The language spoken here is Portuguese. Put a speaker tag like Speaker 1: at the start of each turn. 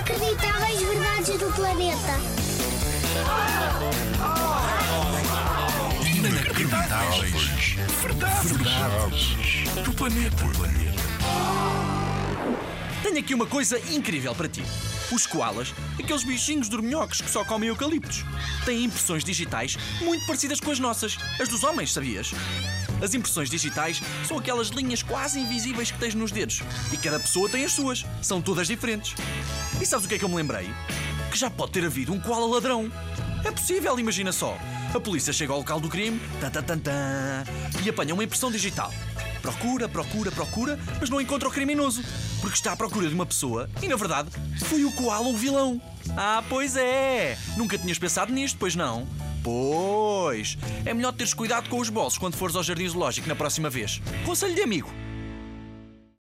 Speaker 1: Inacreditáveis verdades do planeta.
Speaker 2: Inacreditáveis. Verdades. Verdades. Do planeta.
Speaker 3: Tenho aqui uma coisa incrível para ti. Os koalas, aqueles bichinhos dorminhocos que só comem eucaliptos, têm impressões digitais muito parecidas com as nossas, as dos homens, sabias? As impressões digitais são aquelas linhas quase invisíveis que tens nos dedos e cada pessoa tem as suas, são todas diferentes. E sabes o que é que eu me lembrei? Que já pode ter havido um koala ladrão. É possível, imagina só. A polícia chega ao local do crime tan, tan, tan, e apanha uma impressão digital. Procura, procura, procura, mas não encontra o criminoso. Porque está à procura de uma pessoa e, na verdade, foi o koala o vilão. Ah, pois é! Nunca tinhas pensado nisto, pois não? Pois! É melhor teres cuidado com os bolsos quando fores ao jardim zoológico na próxima vez. Conselho de amigo.